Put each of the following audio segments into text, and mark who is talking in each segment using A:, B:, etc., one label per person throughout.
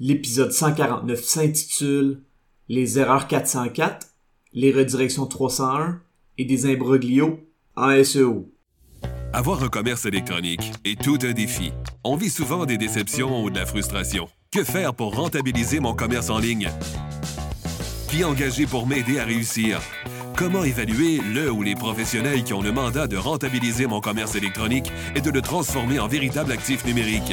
A: L'épisode 149 s'intitule Les erreurs 404, les redirections 301 et des imbroglios en SEO.
B: Avoir un commerce électronique est tout un défi. On vit souvent des déceptions ou de la frustration. Que faire pour rentabiliser mon commerce en ligne? Qui engager pour m'aider à réussir? Comment évaluer le ou les professionnels qui ont le mandat de rentabiliser mon commerce électronique et de le transformer en véritable actif numérique?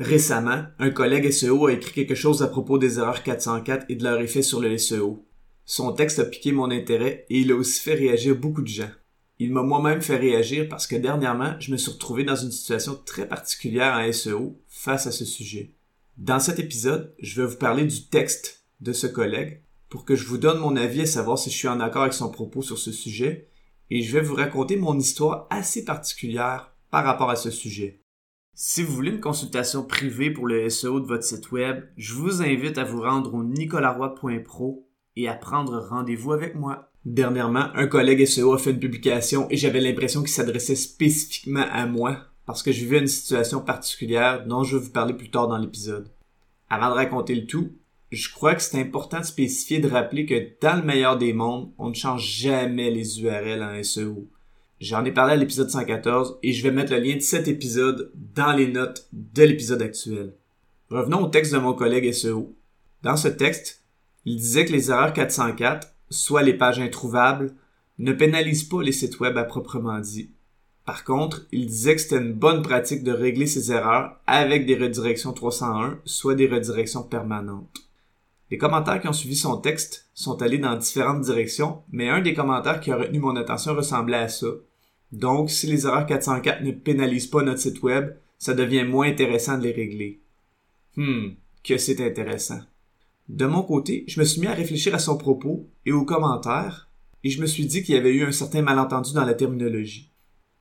A: Récemment, un collègue SEO a écrit quelque chose à propos des erreurs 404 et de leur effet sur le SEO. Son texte a piqué mon intérêt et il a aussi fait réagir beaucoup de gens. Il m'a moi-même fait réagir parce que dernièrement, je me suis retrouvé dans une situation très particulière en SEO face à ce sujet. Dans cet épisode, je vais vous parler du texte de ce collègue pour que je vous donne mon avis à savoir si je suis en accord avec son propos sur ce sujet et je vais vous raconter mon histoire assez particulière par rapport à ce sujet. Si vous voulez une consultation privée pour le SEO de votre site web, je vous invite à vous rendre au nicolaroy.pro et à prendre rendez-vous avec moi. Dernièrement, un collègue SEO a fait une publication et j'avais l'impression qu'il s'adressait spécifiquement à moi parce que je vivais une situation particulière dont je vais vous parler plus tard dans l'épisode. Avant de raconter le tout, je crois que c'est important de spécifier de rappeler que dans le meilleur des mondes, on ne change jamais les URL en SEO. J'en ai parlé à l'épisode 114 et je vais mettre le lien de cet épisode dans les notes de l'épisode actuel. Revenons au texte de mon collègue SEO. Dans ce texte, il disait que les erreurs 404, soit les pages introuvables, ne pénalisent pas les sites web à proprement dit. Par contre, il disait que c'était une bonne pratique de régler ces erreurs avec des redirections 301, soit des redirections permanentes. Les commentaires qui ont suivi son texte sont allés dans différentes directions, mais un des commentaires qui a retenu mon attention ressemblait à ça. Donc, si les erreurs 404 ne pénalisent pas notre site web, ça devient moins intéressant de les régler. Hmm, que c'est intéressant. De mon côté, je me suis mis à réfléchir à son propos et aux commentaires, et je me suis dit qu'il y avait eu un certain malentendu dans la terminologie.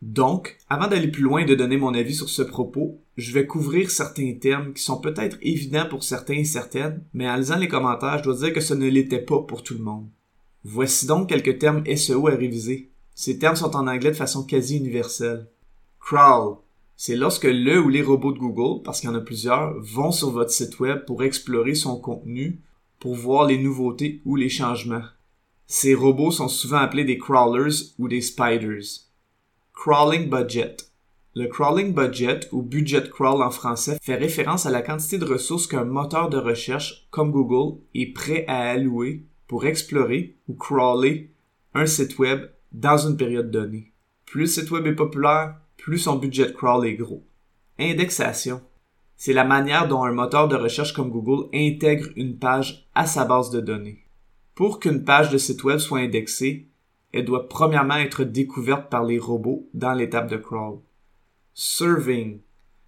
A: Donc, avant d'aller plus loin et de donner mon avis sur ce propos, je vais couvrir certains termes qui sont peut-être évidents pour certains et certaines, mais en lisant les commentaires, je dois dire que ce ne l'était pas pour tout le monde. Voici donc quelques termes SEO à réviser. Ces termes sont en anglais de façon quasi universelle. Crawl. C'est lorsque le ou les robots de Google, parce qu'il y en a plusieurs, vont sur votre site web pour explorer son contenu, pour voir les nouveautés ou les changements. Ces robots sont souvent appelés des crawlers ou des spiders. Crawling budget. Le crawling budget ou budget crawl en français fait référence à la quantité de ressources qu'un moteur de recherche comme Google est prêt à allouer pour explorer ou crawler un site web dans une période donnée. Plus le site web est populaire, plus son budget crawl est gros. Indexation. C'est la manière dont un moteur de recherche comme Google intègre une page à sa base de données. Pour qu'une page de site web soit indexée, elle doit premièrement être découverte par les robots dans l'étape de crawl. Serving.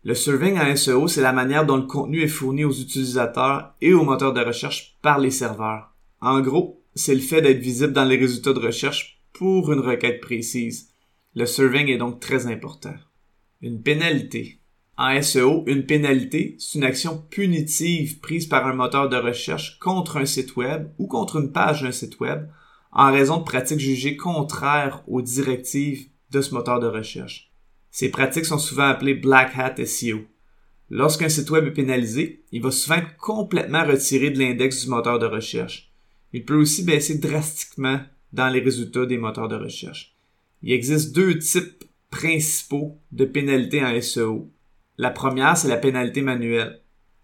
A: Le serving en SEO, c'est la manière dont le contenu est fourni aux utilisateurs et aux moteurs de recherche par les serveurs. En gros, c'est le fait d'être visible dans les résultats de recherche pour une requête précise. Le serving est donc très important. Une pénalité. En SEO, une pénalité, c'est une action punitive prise par un moteur de recherche contre un site web ou contre une page d'un site web en raison de pratiques jugées contraires aux directives de ce moteur de recherche. Ces pratiques sont souvent appelées Black Hat SEO. Lorsqu'un site web est pénalisé, il va souvent être complètement retiré de l'index du moteur de recherche. Il peut aussi baisser drastiquement dans les résultats des moteurs de recherche. Il existe deux types principaux de pénalités en SEO. La première, c'est la pénalité manuelle.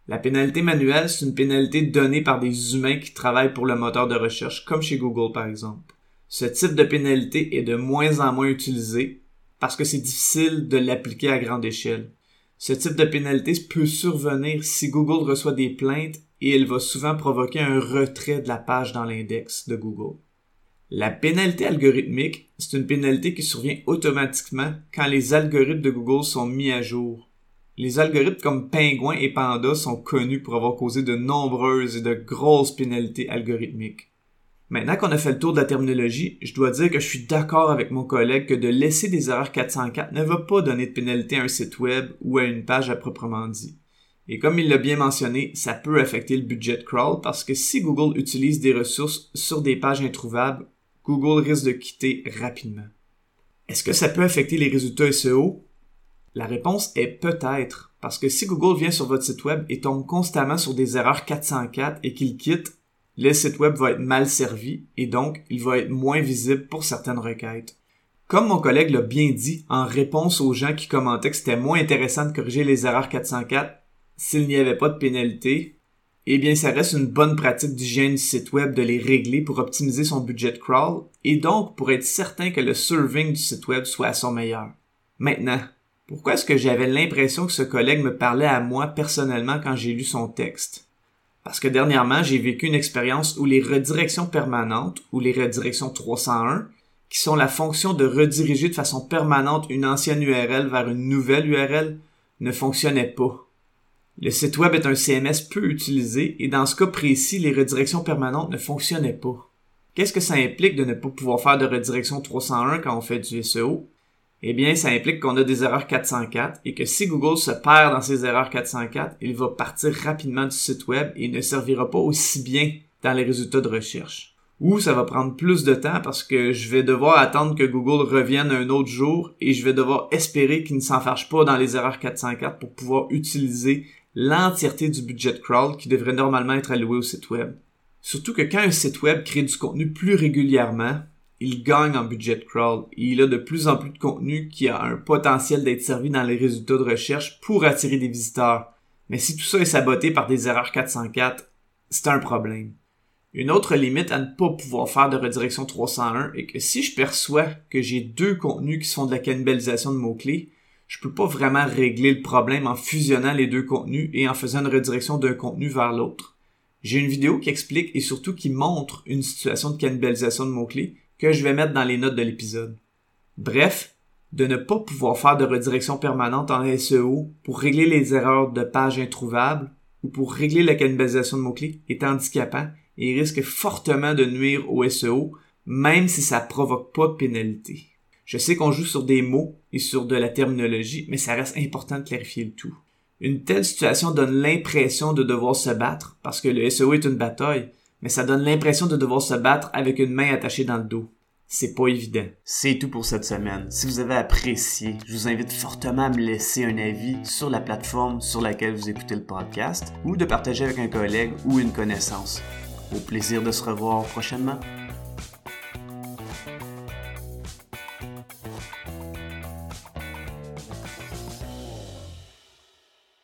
A: La pénalité manuelle, c'est une pénalité donnée par des humains qui travaillent pour le moteur de recherche, comme chez Google par exemple. Ce type de pénalité est de moins en moins utilisé parce que c'est difficile de l'appliquer à grande échelle. Ce type de pénalité peut survenir si Google reçoit des plaintes et elle va souvent provoquer un retrait de la page dans l'index de Google. La pénalité algorithmique, c'est une pénalité qui survient automatiquement quand les algorithmes de Google sont mis à jour. Les algorithmes comme Pingouin et Panda sont connus pour avoir causé de nombreuses et de grosses pénalités algorithmiques. Maintenant qu'on a fait le tour de la terminologie, je dois dire que je suis d'accord avec mon collègue que de laisser des erreurs 404 ne va pas donner de pénalité à un site web ou à une page à proprement dit. Et comme il l'a bien mentionné, ça peut affecter le budget crawl parce que si Google utilise des ressources sur des pages introuvables, Google risque de quitter rapidement. Est-ce que ça peut affecter les résultats SEO? La réponse est peut-être, parce que si Google vient sur votre site web et tombe constamment sur des erreurs 404 et qu'il quitte, le site web va être mal servi et donc il va être moins visible pour certaines requêtes. Comme mon collègue l'a bien dit en réponse aux gens qui commentaient que c'était moins intéressant de corriger les erreurs 404 s'il n'y avait pas de pénalité, eh bien ça reste une bonne pratique d'hygiène du site web de les régler pour optimiser son budget crawl et donc pour être certain que le serving du site web soit à son meilleur. Maintenant, pourquoi est-ce que j'avais l'impression que ce collègue me parlait à moi personnellement quand j'ai lu son texte? Parce que dernièrement, j'ai vécu une expérience où les redirections permanentes, ou les redirections 301, qui sont la fonction de rediriger de façon permanente une ancienne URL vers une nouvelle URL, ne fonctionnaient pas. Le site web est un CMS peu utilisé et dans ce cas précis, les redirections permanentes ne fonctionnaient pas. Qu'est-ce que ça implique de ne pas pouvoir faire de redirection 301 quand on fait du SEO? Eh bien, ça implique qu'on a des erreurs 404 et que si Google se perd dans ces erreurs 404, il va partir rapidement du site web et ne servira pas aussi bien dans les résultats de recherche. Ou ça va prendre plus de temps parce que je vais devoir attendre que Google revienne un autre jour et je vais devoir espérer qu'il ne s'enfarge pas dans les erreurs 404 pour pouvoir utiliser l'entièreté du budget crawl qui devrait normalement être alloué au site web. Surtout que quand un site web crée du contenu plus régulièrement, il gagne en budget crawl et il a de plus en plus de contenu qui a un potentiel d'être servi dans les résultats de recherche pour attirer des visiteurs. Mais si tout ça est saboté par des erreurs 404, c'est un problème. Une autre limite à ne pas pouvoir faire de redirection 301 est que si je perçois que j'ai deux contenus qui sont de la cannibalisation de mots-clés, je peux pas vraiment régler le problème en fusionnant les deux contenus et en faisant une redirection d'un contenu vers l'autre. J'ai une vidéo qui explique et surtout qui montre une situation de cannibalisation de mots-clés que je vais mettre dans les notes de l'épisode. Bref, de ne pas pouvoir faire de redirection permanente en SEO pour régler les erreurs de pages introuvables ou pour régler la cannibalisation de mots-clés est handicapant et risque fortement de nuire au SEO, même si ça provoque pas de pénalité. Je sais qu'on joue sur des mots et sur de la terminologie, mais ça reste important de clarifier le tout. Une telle situation donne l'impression de devoir se battre, parce que le SEO est une bataille, mais ça donne l'impression de devoir se battre avec une main attachée dans le dos. C'est pas évident.
C: C'est tout pour cette semaine. Si vous avez apprécié, je vous invite fortement à me laisser un avis sur la plateforme sur laquelle vous écoutez le podcast ou de partager avec un collègue ou une connaissance. Au plaisir de se revoir prochainement.